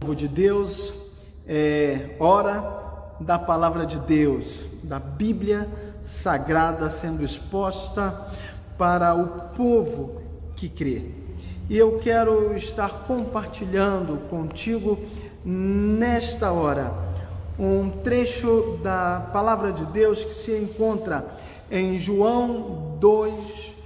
Povo de Deus, é hora da palavra de Deus, da Bíblia Sagrada sendo exposta para o povo que crê. E eu quero estar compartilhando contigo nesta hora um trecho da palavra de Deus que se encontra em João 2,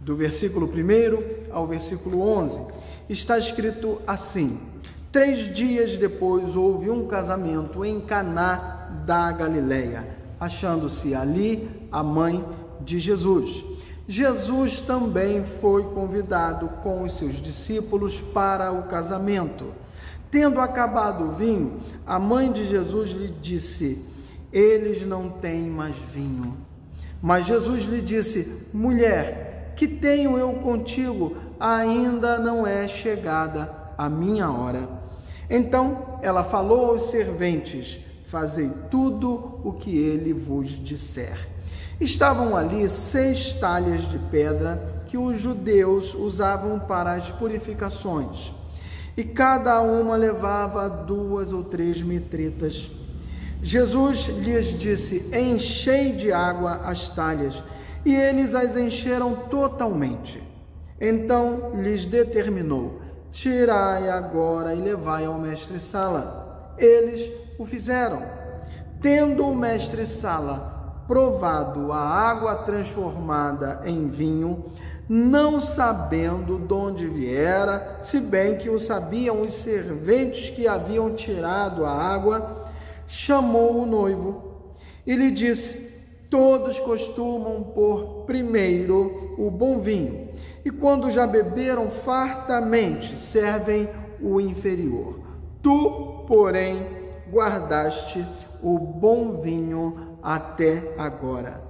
do versículo 1 ao versículo 11. Está escrito assim: Três dias depois houve um casamento em Caná da Galileia, achando-se ali a mãe de Jesus. Jesus também foi convidado com os seus discípulos para o casamento. Tendo acabado o vinho, a mãe de Jesus lhe disse: Eles não têm mais vinho. Mas Jesus lhe disse: Mulher, que tenho eu contigo? Ainda não é chegada a minha hora. Então ela falou aos serventes: Fazei tudo o que ele vos disser. Estavam ali seis talhas de pedra que os judeus usavam para as purificações, e cada uma levava duas ou três metretas. Jesus lhes disse: Enchei de água as talhas, e eles as encheram totalmente. Então lhes determinou: Tirai agora e levai ao mestre-sala. Eles o fizeram. Tendo o mestre-sala provado a água transformada em vinho, não sabendo de onde viera, se bem que o sabiam os serventes que haviam tirado a água, chamou o noivo e lhe disse: Todos costumam pôr primeiro o bom vinho, e quando já beberam fartamente, servem o inferior. Tu, porém, guardaste o bom vinho até agora.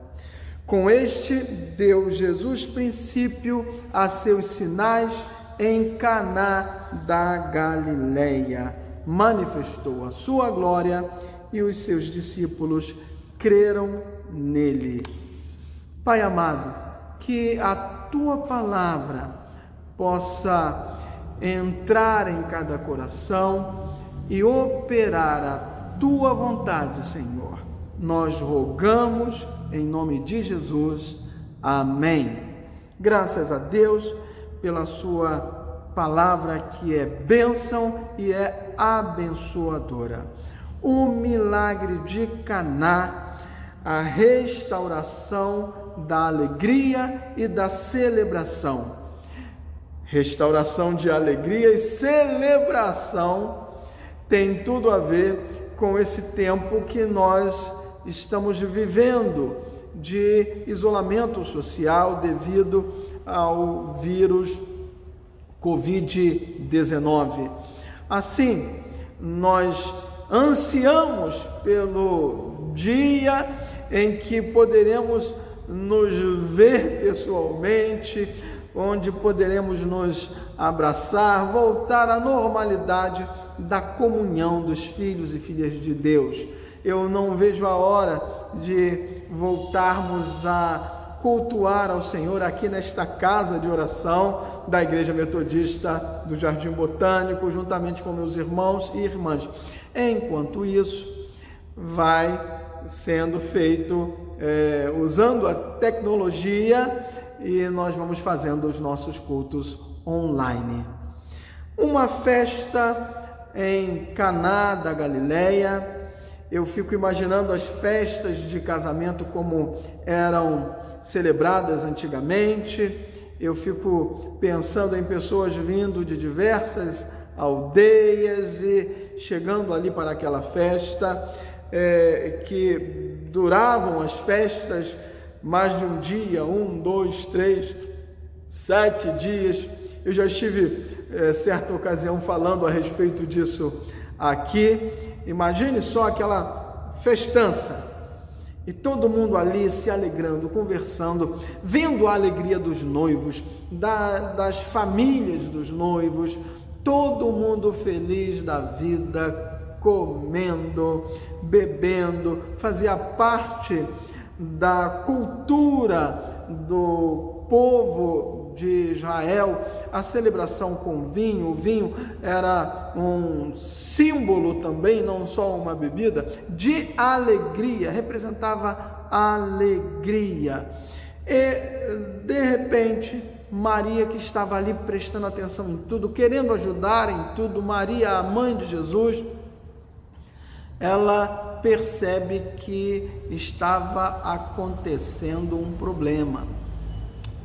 Com este deu Jesus princípio a seus sinais em Caná da Galileia. Manifestou a sua glória e os seus discípulos creram nele. Pai amado, que a tua palavra possa entrar em cada coração e operar a tua vontade, Senhor. Nós rogamos em nome de Jesus. Amém. Graças a Deus pela sua palavra que é bênção e é abençoadora. O milagre de Caná a restauração da alegria e da celebração. Restauração de alegria e celebração tem tudo a ver com esse tempo que nós estamos vivendo de isolamento social devido ao vírus Covid-19. Assim, nós ansiamos pelo dia em que poderemos nos ver pessoalmente, onde poderemos nos abraçar, voltar à normalidade da comunhão dos filhos e filhas de Deus. Eu não vejo a hora de voltarmos a cultuar ao Senhor aqui nesta casa de oração da Igreja Metodista do Jardim Botânico, juntamente com meus irmãos e irmãs. Enquanto isso, vai sendo feito é, usando a tecnologia e nós vamos fazendo os nossos cultos online. Uma festa em Caná da Galileia. Eu fico imaginando as festas de casamento como eram celebradas antigamente. Eu fico pensando em pessoas vindo de diversas aldeias e chegando ali para aquela festa é, que duravam as festas mais de um dia, um, dois, três, sete dias. Eu já estive é, certa ocasião falando a respeito disso aqui. Imagine só aquela festança e todo mundo ali se alegrando, conversando, vendo a alegria dos noivos, da, das famílias dos noivos, todo mundo feliz da vida, comendo, bebendo, fazia parte da cultura do povo de Israel, a celebração com vinho, o vinho era um símbolo também, não só uma bebida, de alegria, representava alegria. E de repente, Maria, que estava ali prestando atenção em tudo, querendo ajudar em tudo, Maria, a mãe de Jesus, ela percebe que estava acontecendo um problema.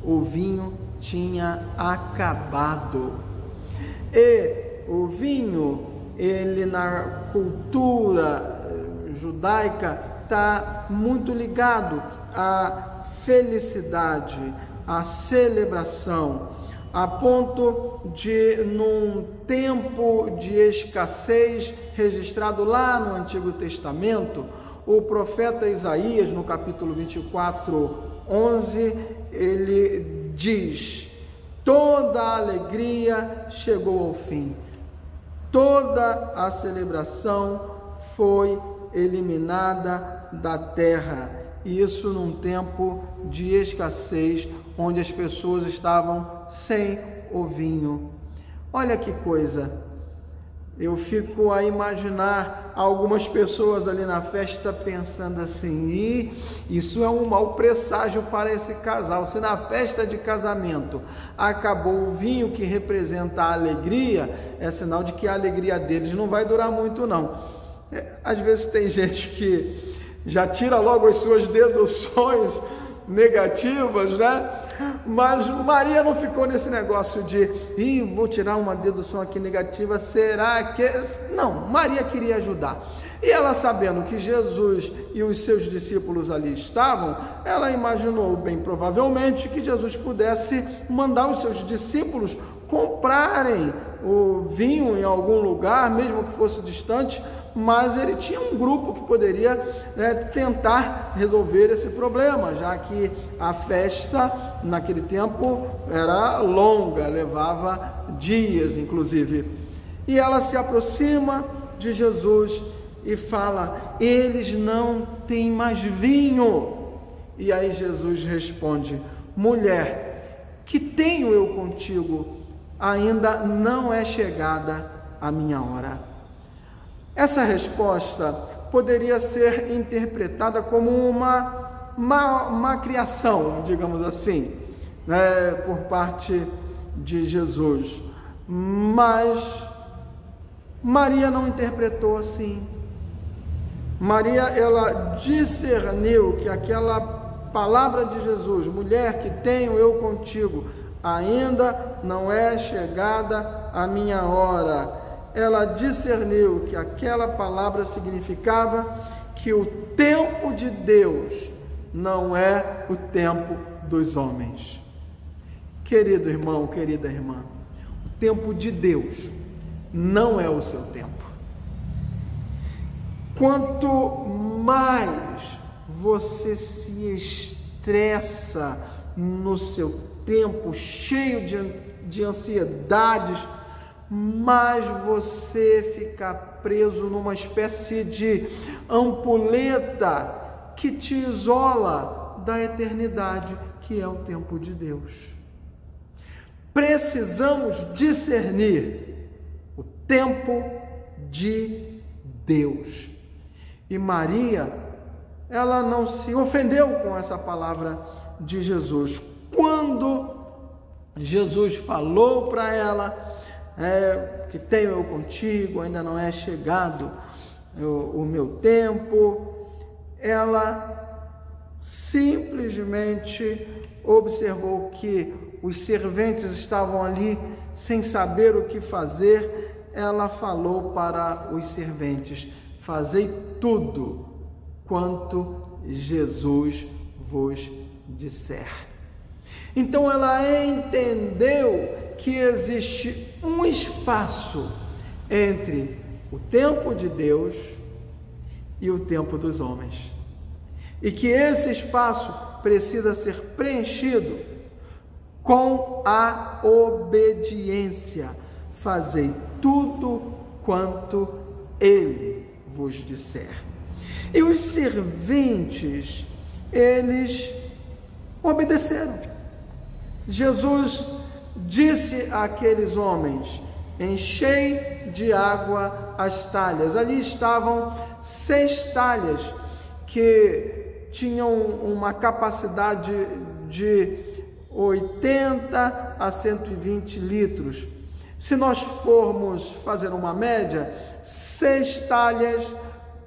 O vinho tinha acabado. E o vinho, ele na cultura judaica está muito ligado à felicidade, à celebração, a ponto de, num tempo de escassez registrado lá no Antigo Testamento, o profeta Isaías, no capítulo 24, 11, ele diz: toda a alegria chegou ao fim, toda a celebração foi eliminada da terra. Isso num tempo de escassez, onde as pessoas estavam sem o vinho. Olha que coisa! Eu fico a imaginar algumas pessoas ali na festa pensando assim: e isso é um mau presságio para esse casal. Se na festa de casamento acabou o vinho que representa a alegria, é sinal de que a alegria deles não vai durar muito, não. É, às vezes tem gente que já tira logo as suas deduções negativas, né? Mas Maria não ficou nesse negócio de, Ih, vou tirar uma dedução aqui negativa, será que. Não, Maria queria ajudar. E ela, sabendo que Jesus e os seus discípulos ali estavam, ela imaginou, bem provavelmente, que Jesus pudesse mandar os seus discípulos comprarem o vinho em algum lugar, mesmo que fosse distante, mas ele tinha um grupo que poderia né, tentar resolver esse problema, já que a festa naquele tempo era longa, levava dias, inclusive. E ela se aproxima de Jesus e fala: Eles não têm mais vinho. E aí Jesus responde: Mulher, que tenho eu contigo? Ainda não é chegada a minha hora. Essa resposta poderia ser interpretada como uma, uma, uma criação, digamos assim, né, por parte de Jesus. Mas Maria não interpretou assim. Maria, ela discerniu que aquela palavra de Jesus, mulher que tenho eu contigo, ainda não é chegada a minha hora ela discerniu que aquela palavra significava que o tempo de Deus não é o tempo dos homens. Querido irmão, querida irmã, o tempo de Deus não é o seu tempo. Quanto mais você se estressa no seu tempo, cheio de, de ansiedades, mas você fica preso numa espécie de ampulheta que te isola da eternidade, que é o tempo de Deus. Precisamos discernir o tempo de Deus. E Maria, ela não se ofendeu com essa palavra de Jesus. Quando Jesus falou para ela, é, que tenho eu contigo, ainda não é chegado o, o meu tempo. Ela simplesmente observou que os serventes estavam ali sem saber o que fazer. Ela falou para os serventes: Fazei tudo quanto Jesus vos disser. Então ela entendeu que existe um espaço entre o tempo de Deus e o tempo dos homens. E que esse espaço precisa ser preenchido com a obediência. Fazei tudo quanto ele vos disser. E os serventes, eles obedeceram. Jesus disse àqueles homens: Enchei de água as talhas. Ali estavam seis talhas que tinham uma capacidade de 80 a 120 litros. Se nós formos fazer uma média, seis talhas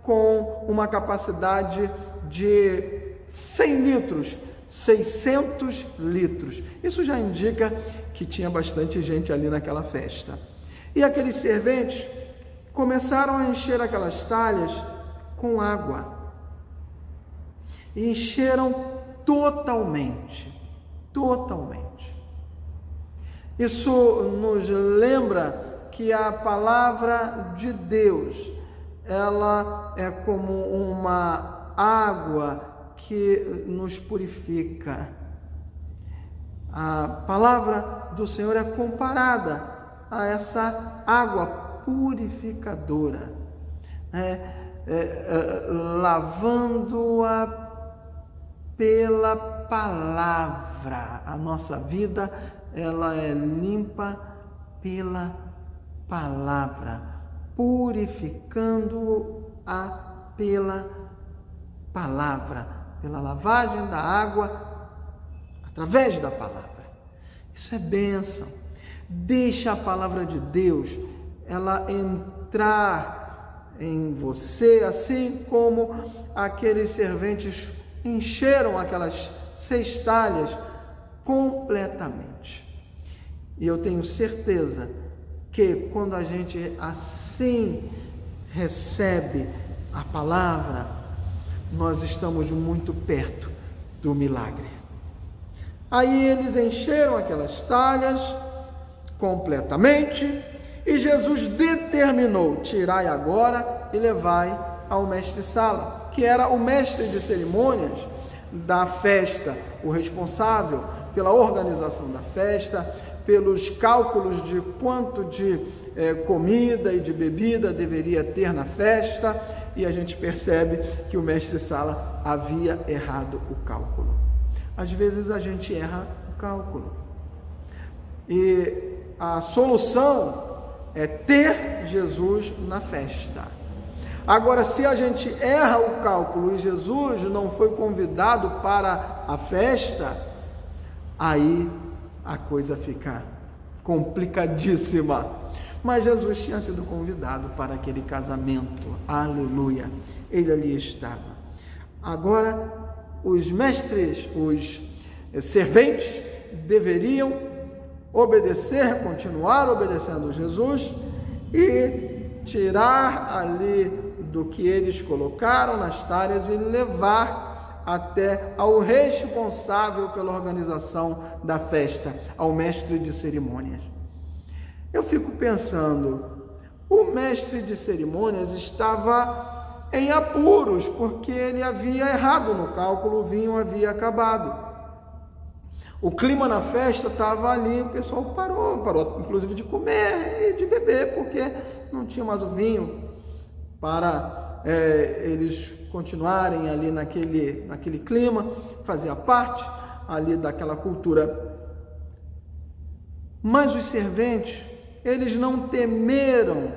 com uma capacidade de 100 litros, 600 litros. Isso já indica que tinha bastante gente ali naquela festa. E aqueles serventes começaram a encher aquelas talhas com água. E encheram totalmente, totalmente. Isso nos lembra que a palavra de Deus, ela é como uma água que nos purifica. A palavra do Senhor é comparada a essa água purificadora, né? é, é, lavando-a pela palavra. A nossa vida ela é limpa pela palavra, purificando-a pela palavra, pela lavagem da água através da palavra. Isso é bênção. Deixa a palavra de Deus ela entrar em você, assim como aqueles serventes encheram aquelas seis talhas completamente. E eu tenho certeza que quando a gente assim recebe a palavra, nós estamos muito perto do milagre. Aí eles encheram aquelas talhas completamente e Jesus determinou: tirai agora e levai ao mestre-sala, que era o mestre de cerimônias da festa, o responsável pela organização da festa, pelos cálculos de quanto de eh, comida e de bebida deveria ter na festa, e a gente percebe que o mestre-sala havia errado o cálculo. Às vezes a gente erra o cálculo. E a solução é ter Jesus na festa. Agora, se a gente erra o cálculo e Jesus não foi convidado para a festa, aí a coisa fica complicadíssima. Mas Jesus tinha sido convidado para aquele casamento, aleluia. Ele ali estava. Agora, os mestres, os serventes, deveriam obedecer, continuar obedecendo Jesus e tirar ali do que eles colocaram nas talhas e levar até ao responsável pela organização da festa, ao mestre de cerimônias. Eu fico pensando, o mestre de cerimônias estava em apuros porque ele havia errado no cálculo, o vinho havia acabado. O clima na festa estava ali, o pessoal parou, parou inclusive de comer e de beber, porque não tinha mais o vinho para é, eles continuarem ali naquele, naquele clima, fazia parte ali daquela cultura. Mas os serventes, eles não temeram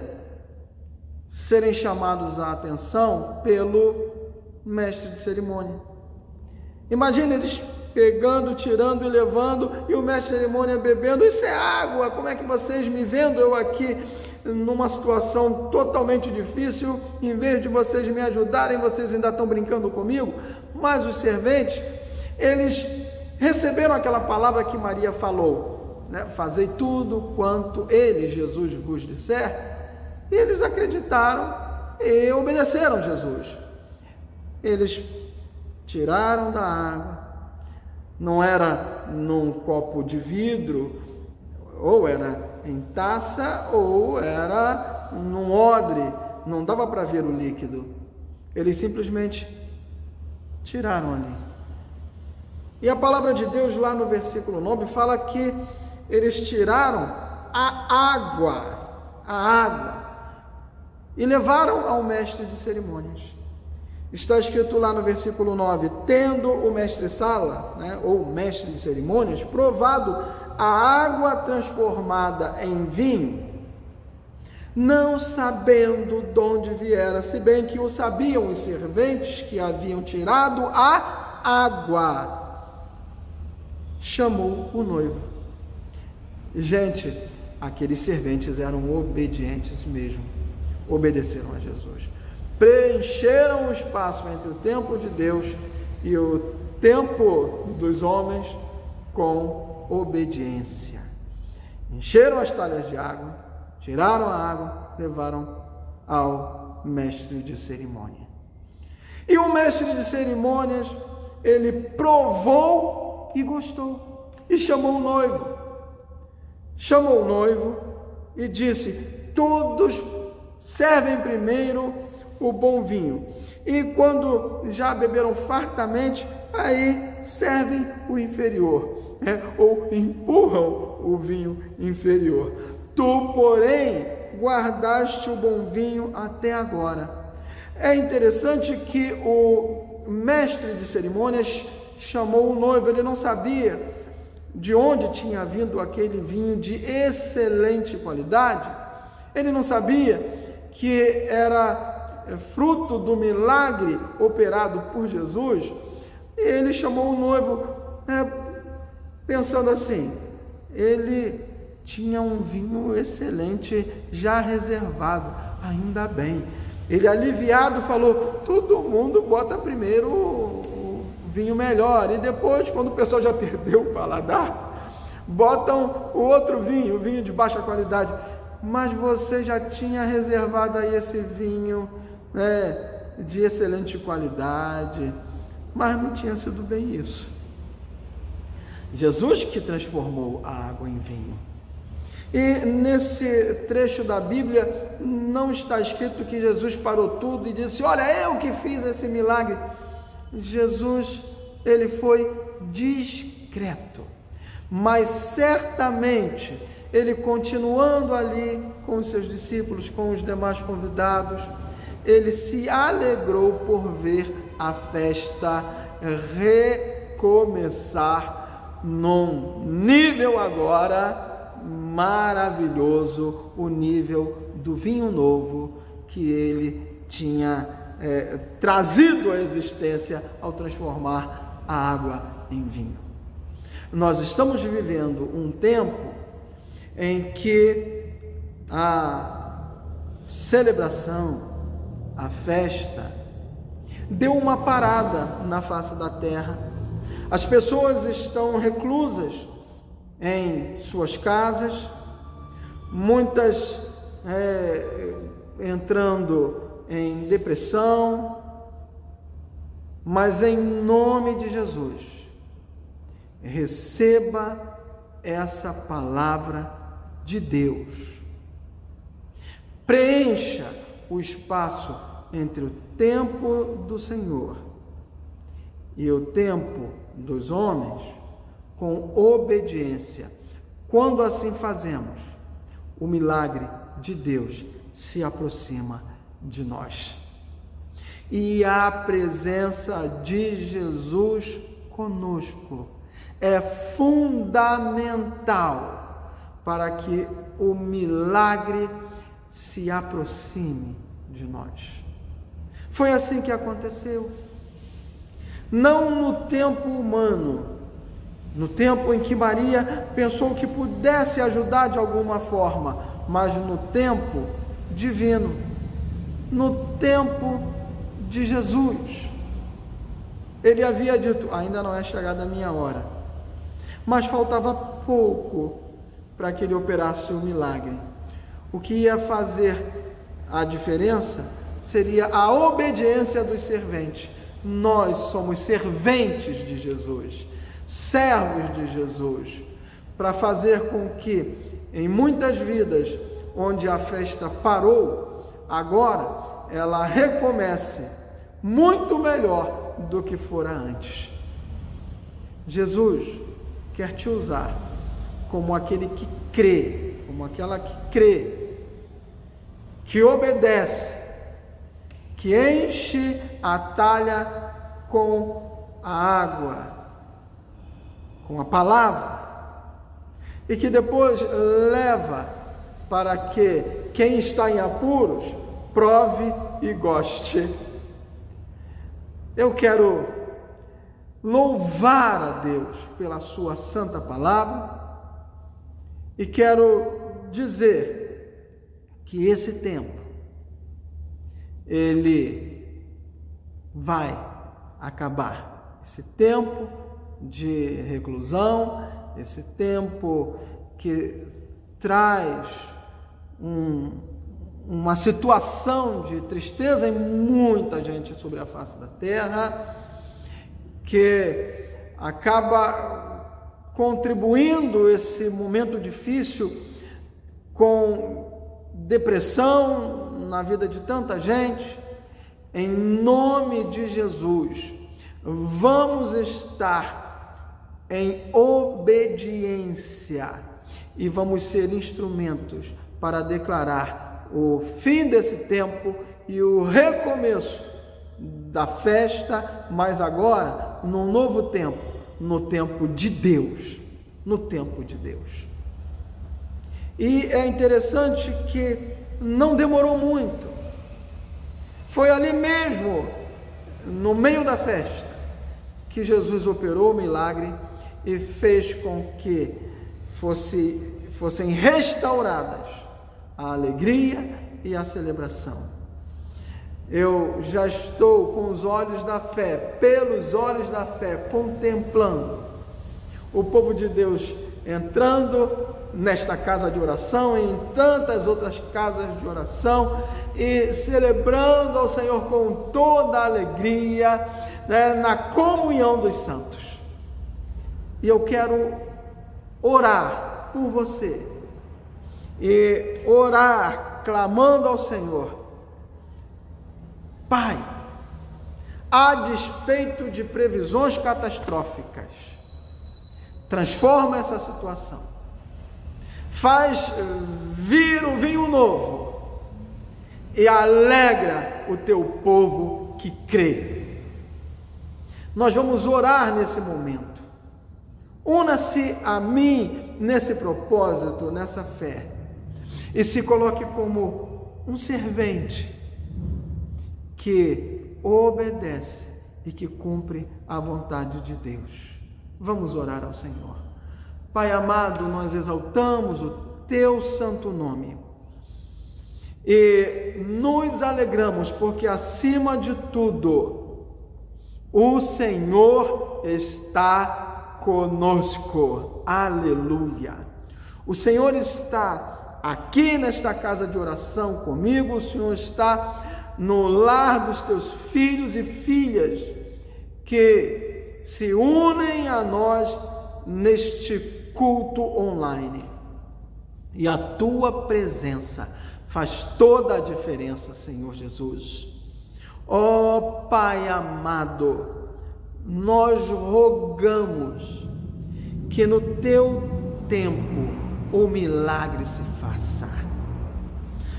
serem chamados à atenção pelo mestre de cerimônia. Imagina eles pegando, tirando e levando, e o mestre de cerimônia bebendo. Isso é água. Como é que vocês me vendo eu aqui numa situação totalmente difícil, em vez de vocês me ajudarem, vocês ainda estão brincando comigo? Mas os serventes, eles receberam aquela palavra que Maria falou, né? Fazei tudo quanto ele, Jesus, vos disser. E eles acreditaram e obedeceram Jesus. Eles tiraram da água, não era num copo de vidro, ou era em taça, ou era num odre, não dava para ver o líquido. Eles simplesmente tiraram ali. E a palavra de Deus, lá no versículo 9, fala que eles tiraram a água, a água, e levaram ao mestre de cerimônias. Está escrito lá no versículo 9: Tendo o mestre-sala, né, ou mestre de cerimônias, provado a água transformada em vinho, não sabendo de onde viera, se bem que o sabiam os serventes que haviam tirado a água, chamou o noivo. Gente, aqueles serventes eram obedientes mesmo, obedeceram a Jesus, preencheram o espaço entre o tempo de Deus e o tempo dos homens com obediência. Encheram as talhas de água, tiraram a água, levaram ao mestre de cerimônia. E o mestre de cerimônias, ele provou e gostou, e chamou o noivo chamou o noivo e disse: Todos servem primeiro o bom vinho, e quando já beberam fartamente, aí servem o inferior, né? ou empurram o vinho inferior. Tu, porém, guardaste o bom vinho até agora. É interessante que o mestre de cerimônias chamou o noivo, ele não sabia de onde tinha vindo aquele vinho de excelente qualidade. Ele não sabia que era é, fruto do milagre operado por Jesus. Ele chamou o noivo, né, pensando assim: ele tinha um vinho excelente já reservado, ainda bem. Ele aliviado falou: todo mundo bota primeiro vinho melhor. E depois, quando o pessoal já perdeu o paladar, botam o outro vinho, o vinho de baixa qualidade. Mas você já tinha reservado aí esse vinho né, de excelente qualidade. Mas não tinha sido bem isso. Jesus que transformou a água em vinho. E nesse trecho da Bíblia não está escrito que Jesus parou tudo e disse: Olha, eu que fiz esse milagre. Jesus ele foi discreto, mas certamente ele continuando ali com os seus discípulos, com os demais convidados, ele se alegrou por ver a festa recomeçar num nível agora maravilhoso, o nível do vinho novo que ele tinha é, trazido à existência ao transformar a água em vinho. Nós estamos vivendo um tempo em que a celebração, a festa, deu uma parada na face da terra. As pessoas estão reclusas em suas casas, muitas é, entrando em depressão, mas em nome de Jesus, receba essa palavra de Deus. Preencha o espaço entre o tempo do Senhor e o tempo dos homens com obediência. Quando assim fazemos, o milagre de Deus se aproxima de nós. E a presença de Jesus conosco é fundamental para que o milagre se aproxime de nós. Foi assim que aconteceu. Não no tempo humano, no tempo em que Maria pensou que pudesse ajudar de alguma forma, mas no tempo divino no tempo de Jesus. Ele havia dito: ainda não é chegada a minha hora, mas faltava pouco para que ele operasse o milagre. O que ia fazer a diferença seria a obediência dos serventes. Nós somos serventes de Jesus, servos de Jesus, para fazer com que em muitas vidas onde a festa parou, agora ela recomece muito melhor do que fora antes. Jesus quer te usar como aquele que crê, como aquela que crê, que obedece, que enche a talha com a água, com a palavra, e que depois leva para que quem está em apuros prove e goste. Eu quero louvar a Deus pela Sua santa palavra e quero dizer que esse tempo ele vai acabar. Esse tempo de reclusão, esse tempo que traz um, uma situação de tristeza em muita gente sobre a face da terra, que acaba contribuindo esse momento difícil com depressão na vida de tanta gente. Em nome de Jesus, vamos estar em obediência e vamos ser instrumentos para declarar o fim desse tempo e o recomeço da festa, mas agora num novo tempo, no tempo de Deus, no tempo de Deus. E é interessante que não demorou muito. Foi ali mesmo, no meio da festa, que Jesus operou o milagre e fez com que fosse, fossem restauradas a alegria e a celebração. Eu já estou com os olhos da fé, pelos olhos da fé, contemplando o povo de Deus entrando nesta casa de oração e em tantas outras casas de oração e celebrando ao Senhor com toda a alegria né, na comunhão dos santos. E eu quero orar por você e orar clamando ao Senhor, Pai, a despeito de previsões catastróficas, transforma essa situação, faz vir o vinho novo e alegra o teu povo que crê. Nós vamos orar nesse momento. Una-se a mim nesse propósito, nessa fé e se coloque como um servente que obedece e que cumpre a vontade de Deus. Vamos orar ao Senhor. Pai amado, nós exaltamos o teu santo nome e nos alegramos porque, acima de tudo, o Senhor está conosco. Aleluia. O Senhor está aqui nesta casa de oração comigo, o Senhor está no lar dos teus filhos e filhas que se unem a nós neste culto online. E a tua presença faz toda a diferença, Senhor Jesus. Ó oh, Pai amado, nós rogamos que no teu tempo o milagre se faça.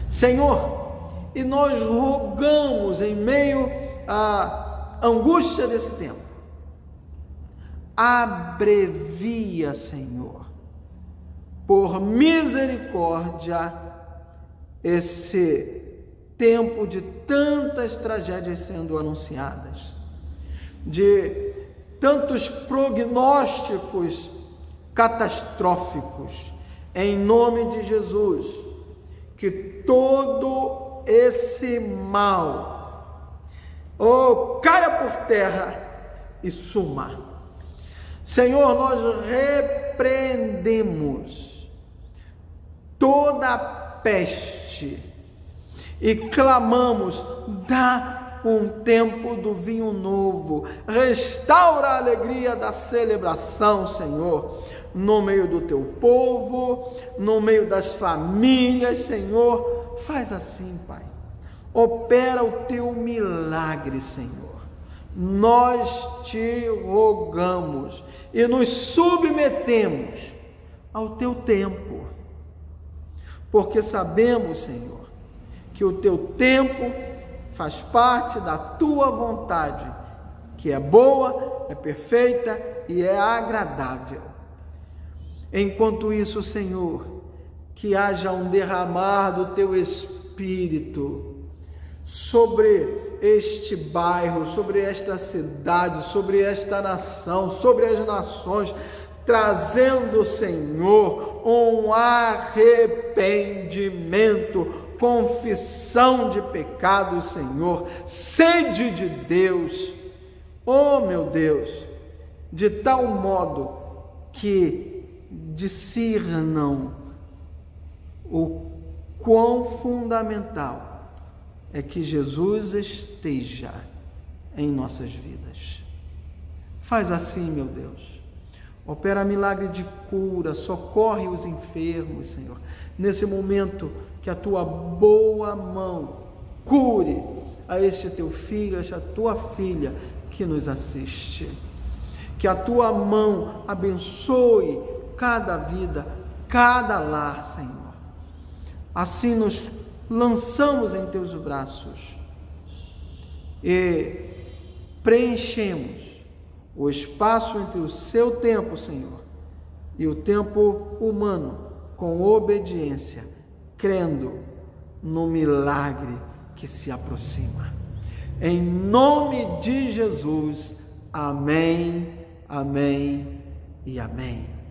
Senhor, e nós rogamos em meio à angústia desse tempo, abrevia, Senhor, por misericórdia, esse tempo de tantas tragédias sendo anunciadas, de tantos prognósticos catastróficos em nome de Jesus, que todo esse mal oh, caia por terra e suma. Senhor, nós repreendemos toda a peste e clamamos: dá um tempo do vinho novo, restaura a alegria da celebração, Senhor no meio do teu povo, no meio das famílias, Senhor. Faz assim, Pai. Opera o teu milagre, Senhor. Nós te rogamos e nos submetemos ao teu tempo, porque sabemos, Senhor, que o teu tempo faz parte da tua vontade, que é boa, é perfeita e é agradável. Enquanto isso, Senhor, que haja um derramar do teu espírito sobre este bairro, sobre esta cidade, sobre esta nação, sobre as nações, trazendo, Senhor, um arrependimento, confissão de pecados, Senhor, sede de Deus, oh meu Deus, de tal modo que discernam o quão fundamental é que Jesus esteja em nossas vidas. Faz assim, meu Deus. Opera milagre de cura, socorre os enfermos, Senhor. Nesse momento, que a tua boa mão cure a este teu filho, a esta tua filha que nos assiste. Que a tua mão abençoe cada vida, cada lar, Senhor. Assim nos lançamos em teus braços e preenchemos o espaço entre o seu tempo, Senhor, e o tempo humano com obediência, crendo no milagre que se aproxima. Em nome de Jesus, amém, amém e amém.